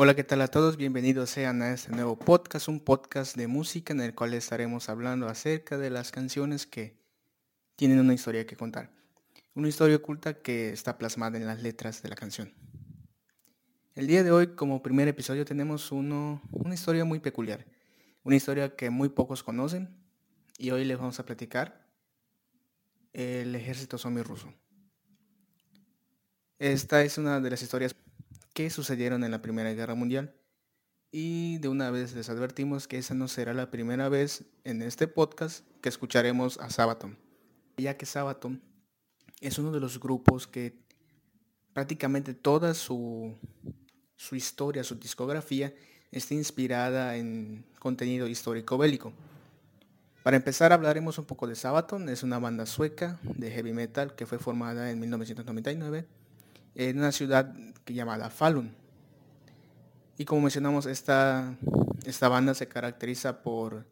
Hola, ¿qué tal a todos? Bienvenidos sean a este nuevo podcast, un podcast de música en el cual estaremos hablando acerca de las canciones que tienen una historia que contar. Una historia oculta que está plasmada en las letras de la canción. El día de hoy, como primer episodio, tenemos uno, una historia muy peculiar. Una historia que muy pocos conocen y hoy les vamos a platicar el ejército zombie ruso. Esta es una de las historias que sucedieron en la Primera Guerra Mundial. Y de una vez les advertimos que esa no será la primera vez en este podcast que escucharemos a Sabaton. Ya que Sabaton es uno de los grupos que prácticamente toda su, su historia, su discografía, está inspirada en contenido histórico bélico. Para empezar hablaremos un poco de Sabaton, es una banda sueca de heavy metal que fue formada en 1999 en una ciudad llamada Falun. Y como mencionamos, esta, esta banda se caracteriza por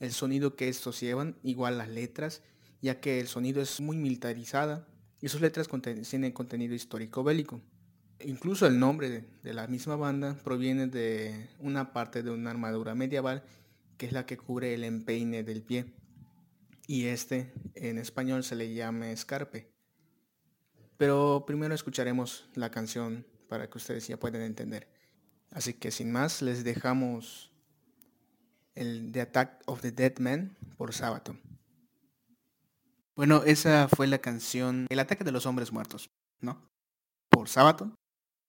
el sonido que estos llevan, igual las letras, ya que el sonido es muy militarizada y sus letras tienen contenido histórico bélico. Incluso el nombre de, de la misma banda proviene de una parte de una armadura medieval que es la que cubre el empeine del pie. Y este en español se le llama escarpe. Pero primero escucharemos la canción para que ustedes ya puedan entender. Así que sin más, les dejamos el The Attack of the Dead Man por Sabaton. Bueno, esa fue la canción El ataque de los hombres muertos, ¿no? Por Sabaton.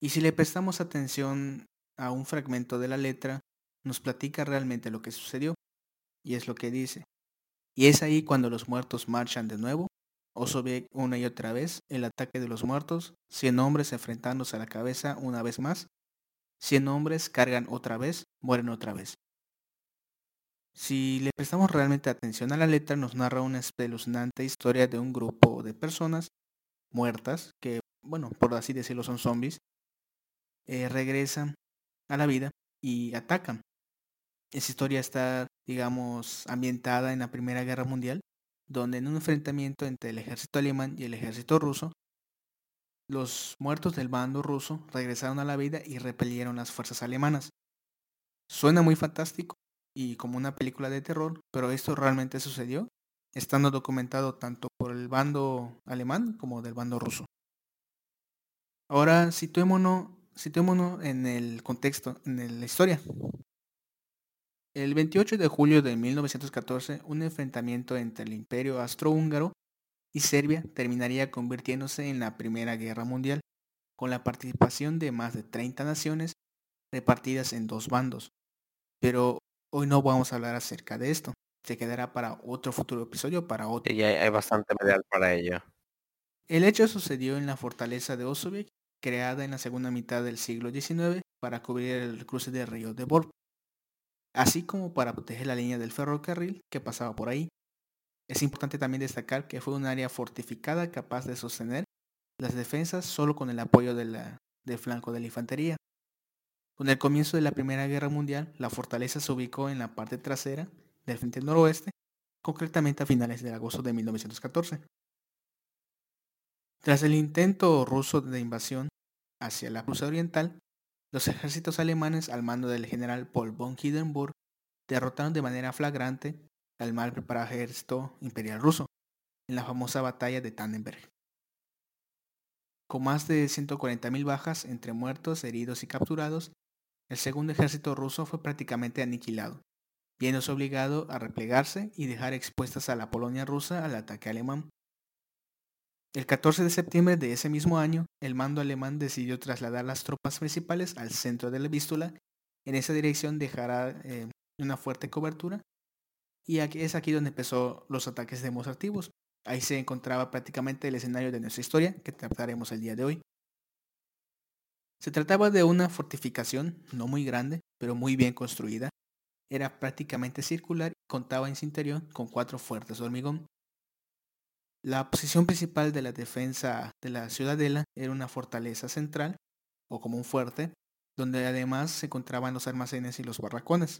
Y si le prestamos atención a un fragmento de la letra, nos platica realmente lo que sucedió. Y es lo que dice. Y es ahí cuando los muertos marchan de nuevo Oso ve una y otra vez el ataque de los muertos, cien hombres enfrentándose a la cabeza una vez más, cien hombres cargan otra vez, mueren otra vez. Si le prestamos realmente atención a la letra, nos narra una espeluznante historia de un grupo de personas muertas, que, bueno, por así decirlo, son zombies, eh, regresan a la vida y atacan. Esa historia está, digamos, ambientada en la Primera Guerra Mundial donde en un enfrentamiento entre el ejército alemán y el ejército ruso, los muertos del bando ruso regresaron a la vida y repelieron las fuerzas alemanas. Suena muy fantástico y como una película de terror, pero esto realmente sucedió, estando documentado tanto por el bando alemán como del bando ruso. Ahora situémonos, en el contexto, en la historia. El 28 de julio de 1914, un enfrentamiento entre el Imperio Austrohúngaro y Serbia terminaría convirtiéndose en la Primera Guerra Mundial, con la participación de más de 30 naciones repartidas en dos bandos. Pero hoy no vamos a hablar acerca de esto. Se quedará para otro futuro episodio, para otro. Y hay bastante material para ello. El hecho sucedió en la fortaleza de Ossoviec, creada en la segunda mitad del siglo XIX para cubrir el cruce del río de Borb así como para proteger la línea del ferrocarril que pasaba por ahí. Es importante también destacar que fue un área fortificada capaz de sostener las defensas solo con el apoyo del flanco de la infantería. Con el comienzo de la Primera Guerra Mundial, la fortaleza se ubicó en la parte trasera del frente noroeste, concretamente a finales de agosto de 1914. Tras el intento ruso de invasión hacia la Prusia Oriental, los ejércitos alemanes al mando del general Paul von Hindenburg derrotaron de manera flagrante al mal preparado ejército imperial ruso en la famosa batalla de Tannenberg. Con más de 140.000 bajas entre muertos, heridos y capturados, el segundo ejército ruso fue prácticamente aniquilado, viéndose obligado a replegarse y dejar expuestas a la Polonia rusa al ataque alemán. El 14 de septiembre de ese mismo año, el mando alemán decidió trasladar las tropas principales al centro de la Vístula. En esa dirección dejará eh, una fuerte cobertura. Y es aquí donde empezó los ataques demostrativos. Ahí se encontraba prácticamente el escenario de nuestra historia que trataremos el día de hoy. Se trataba de una fortificación no muy grande, pero muy bien construida. Era prácticamente circular y contaba en su interior con cuatro fuertes de hormigón. La posición principal de la defensa de la ciudadela era una fortaleza central, o como un fuerte, donde además se encontraban los almacenes y los barracones.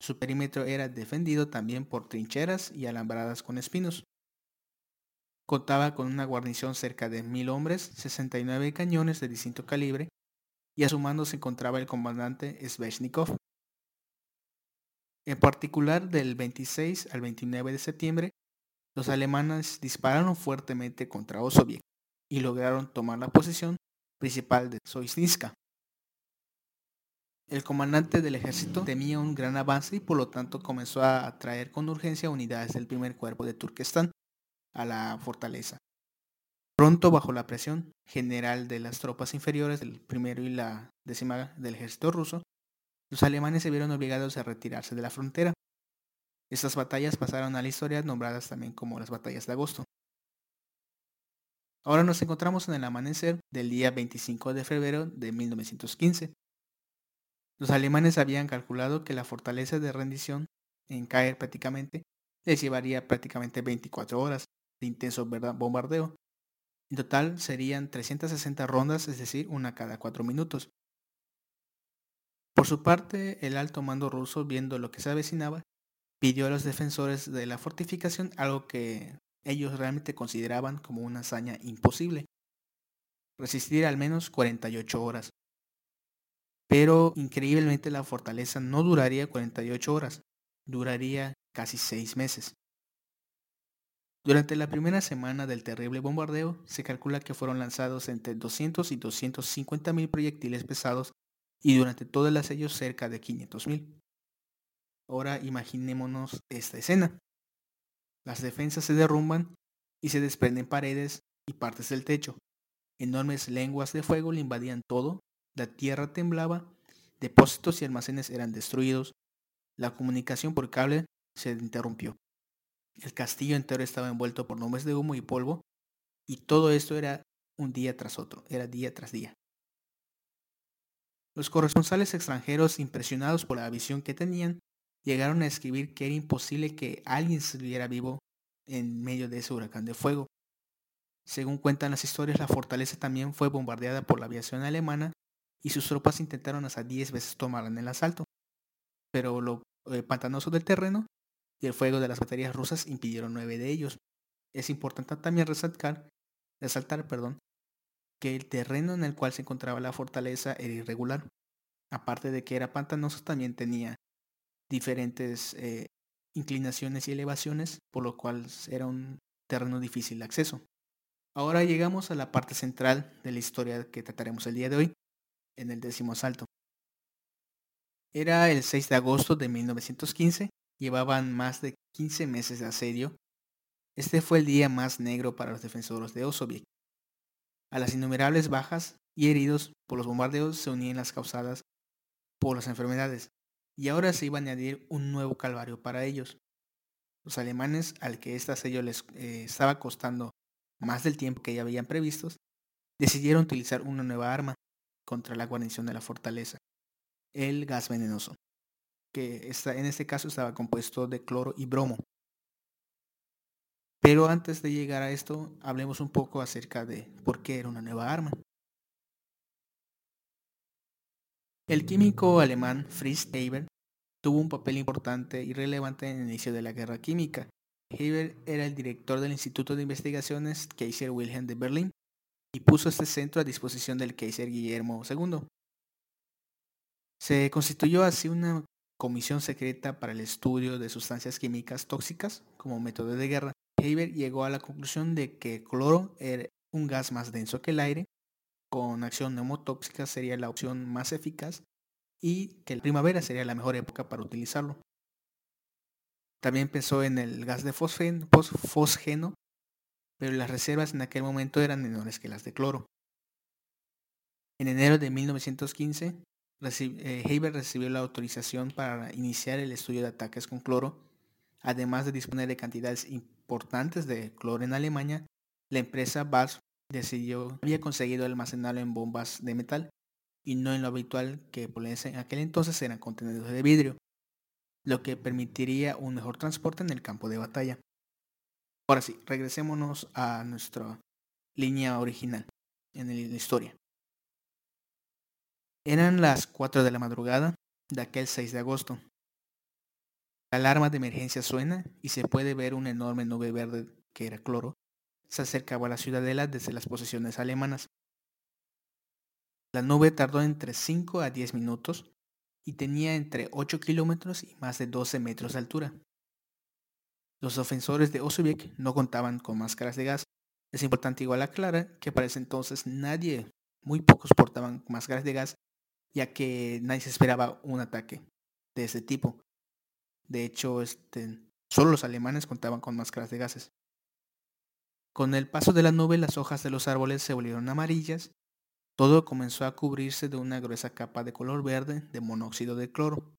Su perímetro era defendido también por trincheras y alambradas con espinos. Contaba con una guarnición cerca de mil hombres, 69 cañones de distinto calibre, y a su mando se encontraba el comandante Sveshnikov. En particular, del 26 al 29 de septiembre, los alemanes dispararon fuertemente contra Osoviec y lograron tomar la posición principal de Soisniska. El comandante del ejército temía un gran avance y por lo tanto comenzó a atraer con urgencia unidades del primer cuerpo de Turquestán a la fortaleza. Pronto, bajo la presión general de las tropas inferiores del primero y la décima del ejército ruso, los alemanes se vieron obligados a retirarse de la frontera. Estas batallas pasaron a la historia nombradas también como las batallas de agosto. Ahora nos encontramos en el amanecer del día 25 de febrero de 1915. Los alemanes habían calculado que la fortaleza de rendición en caer prácticamente les llevaría prácticamente 24 horas de intenso bombardeo. En total serían 360 rondas, es decir, una cada cuatro minutos. Por su parte, el alto mando ruso, viendo lo que se avecinaba, pidió a los defensores de la fortificación algo que ellos realmente consideraban como una hazaña imposible. Resistir al menos 48 horas. Pero increíblemente la fortaleza no duraría 48 horas, duraría casi 6 meses. Durante la primera semana del terrible bombardeo, se calcula que fueron lanzados entre 200 y 250 mil proyectiles pesados y durante todo el asedio cerca de 500 mil. Ahora imaginémonos esta escena. Las defensas se derrumban y se desprenden paredes y partes del techo. Enormes lenguas de fuego le invadían todo, la tierra temblaba, depósitos y almacenes eran destruidos, la comunicación por cable se interrumpió. El castillo entero estaba envuelto por nubes de humo y polvo, y todo esto era un día tras otro, era día tras día. Los corresponsales extranjeros, impresionados por la visión que tenían, llegaron a escribir que era imposible que alguien se viera vivo en medio de ese huracán de fuego. Según cuentan las historias, la fortaleza también fue bombardeada por la aviación alemana y sus tropas intentaron hasta 10 veces tomar en el asalto. Pero lo eh, pantanoso del terreno y el fuego de las baterías rusas impidieron nueve de ellos. Es importante también resaltar, resaltar perdón, que el terreno en el cual se encontraba la fortaleza era irregular. Aparte de que era pantanoso, también tenía diferentes eh, inclinaciones y elevaciones, por lo cual era un terreno difícil de acceso. Ahora llegamos a la parte central de la historia que trataremos el día de hoy, en el décimo asalto. Era el 6 de agosto de 1915, llevaban más de 15 meses de asedio. Este fue el día más negro para los defensores de Osoviec. A las innumerables bajas y heridos por los bombardeos se unían las causadas por las enfermedades, y ahora se iba a añadir un nuevo calvario para ellos. Los alemanes, al que este asedio les eh, estaba costando más del tiempo que ya habían previstos, decidieron utilizar una nueva arma contra la guarnición de la fortaleza, el gas venenoso, que en este caso estaba compuesto de cloro y bromo. Pero antes de llegar a esto, hablemos un poco acerca de por qué era una nueva arma. El químico alemán Fritz Haber tuvo un papel importante y relevante en el inicio de la guerra química. Haber era el director del Instituto de Investigaciones Kaiser Wilhelm de Berlín y puso este centro a disposición del Kaiser Guillermo II. Se constituyó así una comisión secreta para el estudio de sustancias químicas tóxicas como método de guerra. Haber llegó a la conclusión de que el cloro era un gas más denso que el aire con acción neumotóxica sería la opción más eficaz y que la primavera sería la mejor época para utilizarlo. También pensó en el gas de fosgeno, pero las reservas en aquel momento eran menores que las de cloro. En enero de 1915, eh, Haber recibió la autorización para iniciar el estudio de ataques con cloro. Además de disponer de cantidades importantes de cloro en Alemania, la empresa BASF decidió, había conseguido almacenarlo en bombas de metal y no en lo habitual que en aquel entonces eran contenedores de vidrio, lo que permitiría un mejor transporte en el campo de batalla. Ahora sí, regresémonos a nuestra línea original en la historia. Eran las 4 de la madrugada de aquel 6 de agosto. La alarma de emergencia suena y se puede ver una enorme nube verde que era cloro se acercaba a la ciudadela desde las posiciones alemanas. La nube tardó entre 5 a 10 minutos y tenía entre 8 kilómetros y más de 12 metros de altura. Los ofensores de Osoviec no contaban con máscaras de gas. Es importante igual aclarar que para ese entonces nadie, muy pocos portaban máscaras de gas, ya que nadie se esperaba un ataque de ese tipo. De hecho, este, solo los alemanes contaban con máscaras de gases. Con el paso de la nube las hojas de los árboles se volvieron amarillas todo comenzó a cubrirse de una gruesa capa de color verde de monóxido de cloro.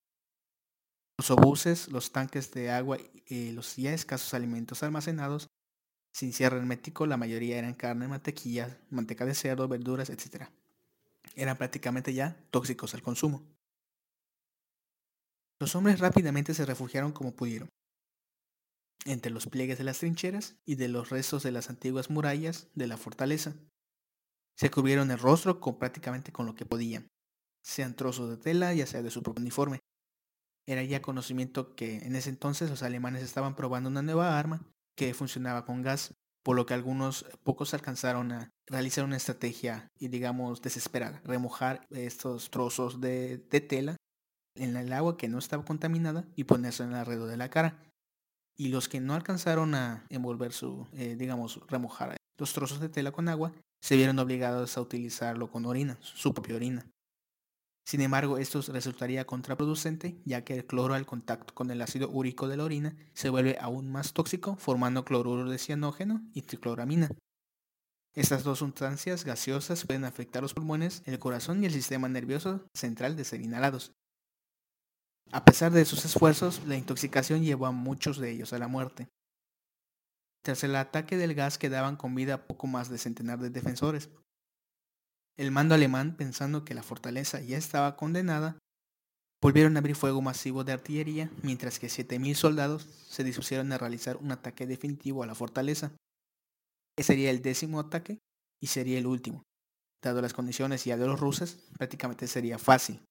Los obuses, los tanques de agua y los ya escasos alimentos almacenados, sin cierre hermético, la mayoría eran carne, mantequilla, manteca de cerdo, verduras, etc. Eran prácticamente ya tóxicos al consumo. Los hombres rápidamente se refugiaron como pudieron, entre los pliegues de las trincheras y de los restos de las antiguas murallas de la fortaleza. Se cubrieron el rostro con prácticamente con lo que podían, sean trozos de tela, ya sea de su propio uniforme. Era ya conocimiento que en ese entonces los alemanes estaban probando una nueva arma que funcionaba con gas, por lo que algunos pocos alcanzaron a realizar una estrategia y digamos desesperada, remojar estos trozos de, tela en el agua que no estaba contaminada y ponerse alrededor de la cara. Y los que no alcanzaron a envolver su, eh, digamos, remojar los trozos de tela con agua, se vieron obligados a utilizarlo con orina, su propia orina. Sin embargo, esto resultaría contraproducente, ya que el cloro al contacto con el ácido úrico de la orina se vuelve aún más tóxico, formando cloruro de cianógeno y tricloramina. Estas dos sustancias gaseosas pueden afectar los pulmones, el corazón y el sistema nervioso central de ser inhalados. A pesar de sus esfuerzos, la intoxicación llevó a muchos de ellos a la muerte. Tras el ataque del gas quedaban con vida poco más de centenar de defensores. El mando alemán, pensando que la fortaleza ya estaba condenada, volvieron a abrir fuego masivo de artillería, mientras que 7.000 soldados se dispusieron a realizar un ataque definitivo a la fortaleza. Ese sería el décimo ataque y sería el último. Dado las condiciones ya de los rusos, prácticamente sería fácil.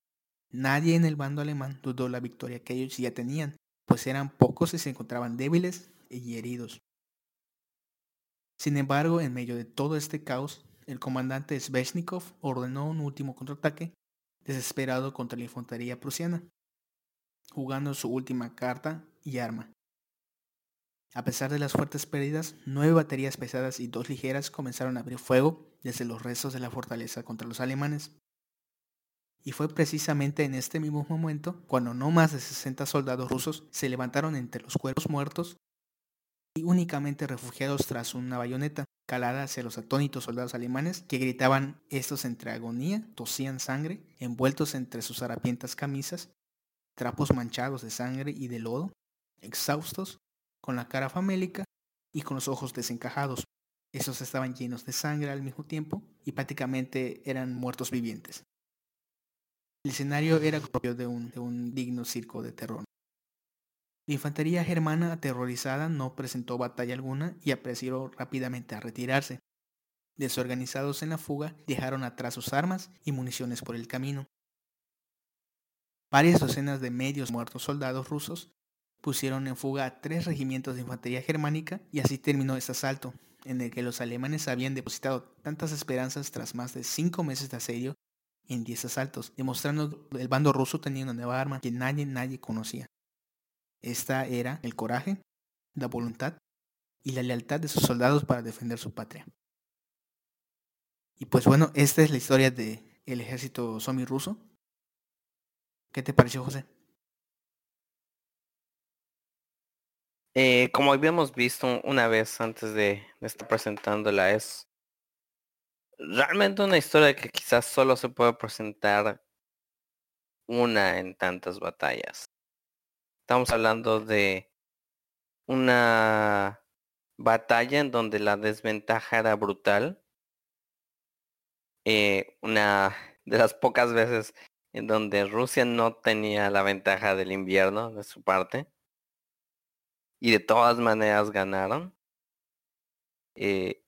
Nadie en el bando alemán dudó la victoria que ellos ya tenían, pues eran pocos y se encontraban débiles y heridos. Sin embargo, en medio de todo este caos, el comandante Sveshnikov ordenó un último contraataque desesperado contra la infantería prusiana, jugando su última carta y arma. A pesar de las fuertes pérdidas, nueve baterías pesadas y dos ligeras comenzaron a abrir fuego desde los restos de la fortaleza contra los alemanes. Y fue precisamente en este mismo momento cuando no más de 60 soldados rusos se levantaron entre los cuerpos muertos y únicamente refugiados tras una bayoneta calada hacia los atónitos soldados alemanes que gritaban estos entre agonía, tosían sangre, envueltos entre sus harapientas camisas, trapos manchados de sangre y de lodo, exhaustos, con la cara famélica y con los ojos desencajados. Esos estaban llenos de sangre al mismo tiempo y prácticamente eran muertos vivientes. El escenario era propio de un, digno circo de terror. La infantería germana aterrorizada no presentó batalla alguna y apresuró rápidamente a retirarse. Desorganizados en la fuga, dejaron atrás sus armas y municiones por el camino. Varias docenas de medios muertos soldados rusos pusieron en fuga a tres regimientos de infantería germánica y así terminó este asalto, en el que los alemanes habían depositado tantas esperanzas tras más de cinco meses de asedio en diez asaltos, demostrando el bando ruso tenía una nueva arma que nadie, nadie conocía. Esta era el coraje, la voluntad y la lealtad de sus soldados para defender su patria. Y pues bueno, esta es la historia del el ejército zombie ruso. ¿Qué te pareció, José? Eh, como habíamos visto una vez antes de, de estar presentándola, es realmente una historia que quizás solo se puede presentar una en tantas batallas. Estamos hablando de una batalla en donde la desventaja era brutal. Eh, una de las pocas veces en donde Rusia no tenía la ventaja del invierno de su parte. Y de todas maneras ganaron. Eh,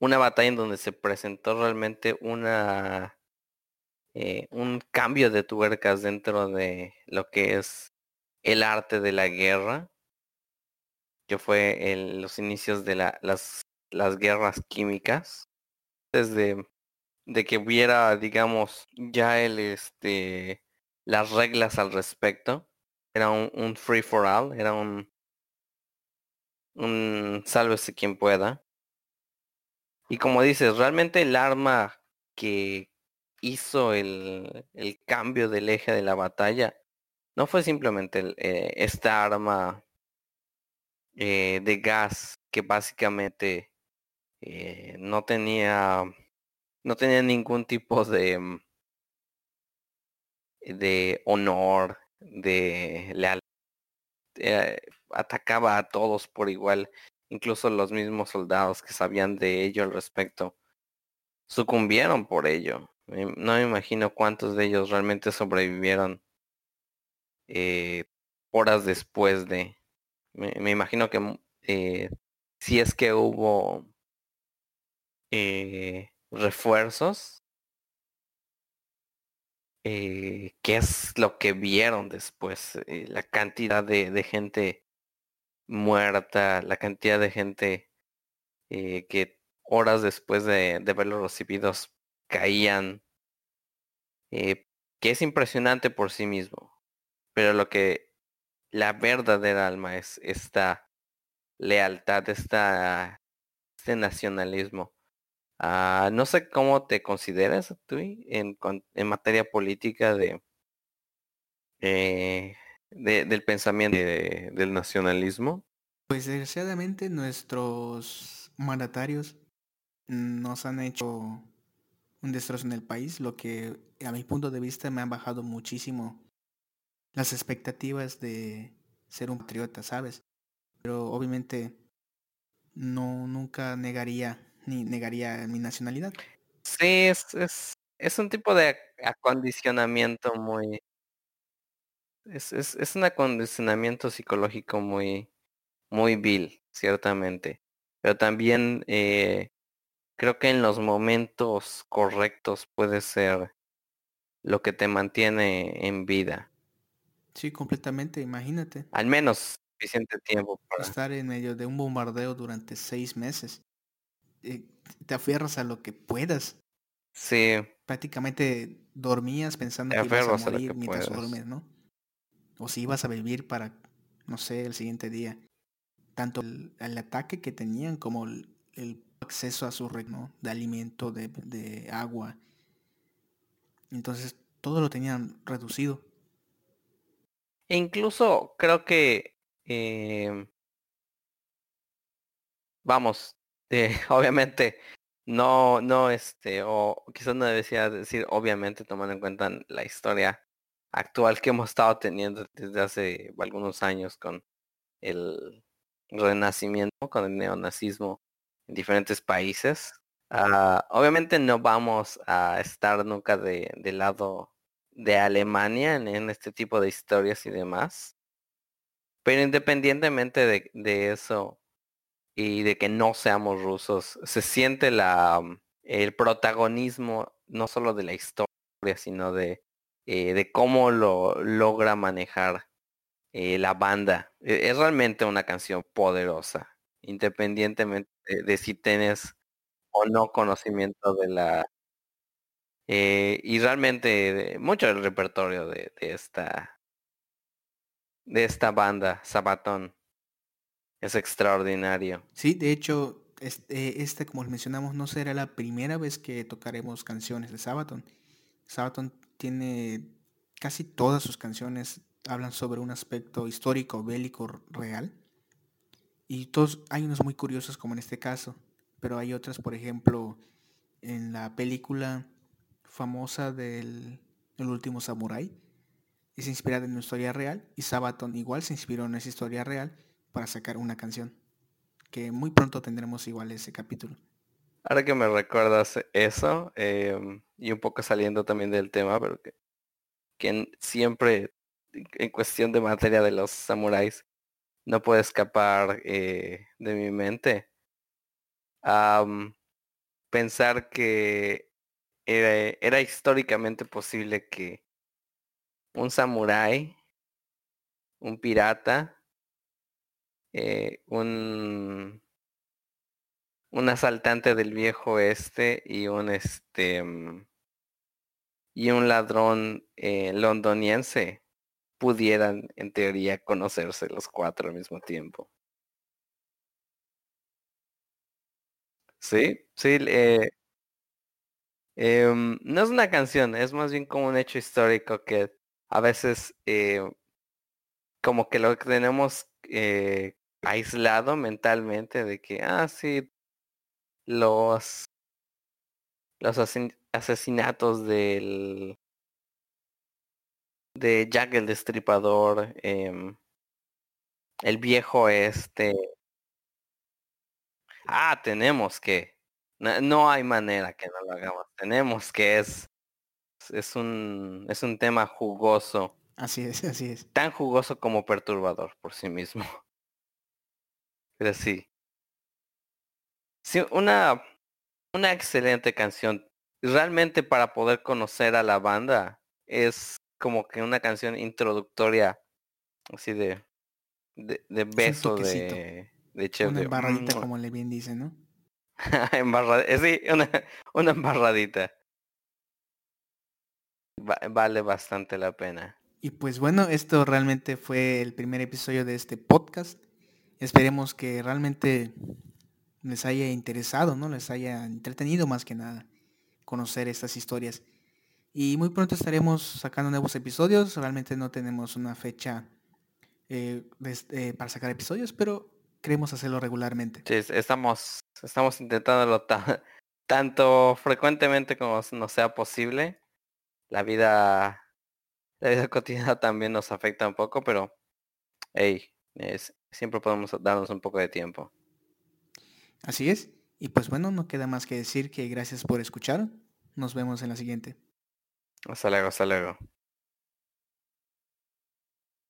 una batalla en donde se presentó realmente una eh, un cambio de tuercas dentro de lo que es el arte de la guerra, que fue los inicios de la, las, las guerras químicas, desde de que hubiera, digamos, ya el este las reglas al respecto. Era un, un free for all, era un un sálvese quien pueda. Y como dices, realmente el arma que hizo el, el cambio del eje de la batalla no fue simplemente eh, esta arma eh, de gas que básicamente eh, no tenía no tenía ningún tipo de mm, de honor de lealtad atacaba a todos por igual, incluso los mismos soldados que sabían de ello al respecto, sucumbieron por ello. No me imagino cuántos de ellos realmente sobrevivieron eh, horas después de... Me, imagino que mm, eh, si es que hubo eh, refuerzos, qué es lo que vieron después, la cantidad de, gente muerta, la cantidad de gente eh, que horas después de, de verlos recibidos caían, eh, que es impresionante por sí mismo, pero lo que la verdadera alma es esta lealtad, esta, este nacionalismo. Uh, no sé cómo te consideras tú en, en materia política de, eh, de del pensamiento de, del nacionalismo. Pues desgraciadamente nuestros mandatarios nos han hecho un destrozo en el país, lo que a mi punto de vista me han bajado muchísimo las expectativas de ser un patriota, ¿sabes? Pero obviamente no nunca negaría ni negaría mi nacionalidad. Sí, es, es, es un tipo de acondicionamiento muy... Es, es, es un acondicionamiento psicológico muy, muy vil, ciertamente. Pero también eh, creo que en los momentos correctos puede ser lo que te mantiene en vida. Sí, completamente, imagínate. Al menos suficiente tiempo para estar en medio de un bombardeo durante seis meses. Eh, te aferras a lo que puedas. Sí. Prácticamente dormías pensando que ibas a morir mientras duermes, ¿no? O si ibas a vivir para, no sé, el siguiente día. Tanto el, ataque que tenían como el, acceso a su reino de alimento, de, agua. Entonces todo lo tenían reducido. E incluso creo que, eh, vamos, eh, obviamente no, no, este, o quizás no decía decir obviamente tomando en cuenta la historia actual que hemos estado teniendo desde hace algunos años con el renacimiento, con el neonazismo en diferentes países. Uh, obviamente no vamos a estar nunca de, lado de Alemania en, este tipo de historias y demás. Pero independientemente de, de eso, y de que no seamos rusos. Se siente la el protagonismo no solo de la historia, sino de, eh, de cómo lo logra manejar eh, la banda. E, es realmente una canción poderosa, independientemente de, si tienes o no conocimiento de la... Eh, y realmente mucho del repertorio de, de, esta de esta banda, Sabatón. Es extraordinario. Sí, de hecho, este, este, como mencionamos, no será la primera vez que tocaremos canciones de Sabaton. Sabaton tiene casi todas sus canciones hablan sobre un aspecto histórico, bélico, real. Y todos, hay unos muy curiosos como en este caso, pero hay otras, por ejemplo, en la película famosa del El último samurái, es inspirada en una historia real y Sabaton igual se inspiró en esa historia real para sacar una canción. Que muy pronto tendremos igual ese capítulo. Ahora que me recuerdas eso, eh, y un poco saliendo también del tema, pero que, que siempre en cuestión de materia de los samuráis no puede escapar eh, de mi mente. Um, pensar que era, era, históricamente posible que un samurái, un pirata, eh, un un asaltante del viejo este y un este mm, y un ladrón eh, londoniense pudieran en teoría conocerse los cuatro al mismo tiempo. Sí, sí, eh, em, no es una canción, es más bien como un hecho histórico que a veces eh, como que lo tenemos eh, aislado mentalmente de que, ah, sí, los, los asesinatos del de Jack el Destripador, em, el viejo este. Ah, tenemos que. No, hay manera que no lo hagamos. Tenemos que es es un es un tema jugoso. Así es, así es. Tan jugoso como perturbador por sí mismo. Pero sí. Sí, una una excelente canción. Realmente para poder conocer a la banda es como que una canción introductoria así de de, de beso de, de chef Una embarradita, "Mm". como le bien dice, ¿no? Embarra- eh, sí, una, una embarradita. Va- vale bastante la pena. Y pues bueno, esto realmente fue el primer episodio de este podcast. Esperemos que realmente les haya interesado, ¿no? Les haya entretenido más que nada conocer estas historias. Y muy pronto estaremos sacando nuevos episodios. Realmente no tenemos una fecha eh, eh, para sacar episodios, pero queremos hacerlo regularmente. Sí, es- estamos, estamos intentándolo ta- tanto frecuentemente como nos sea posible. La vida, la vida cotidiana también nos afecta un poco, pero hey, es, siempre podemos darnos un poco de tiempo. Así es. Y pues bueno, no queda más que decir que gracias por escuchar. Nos vemos en la siguiente. Hasta luego, hasta luego.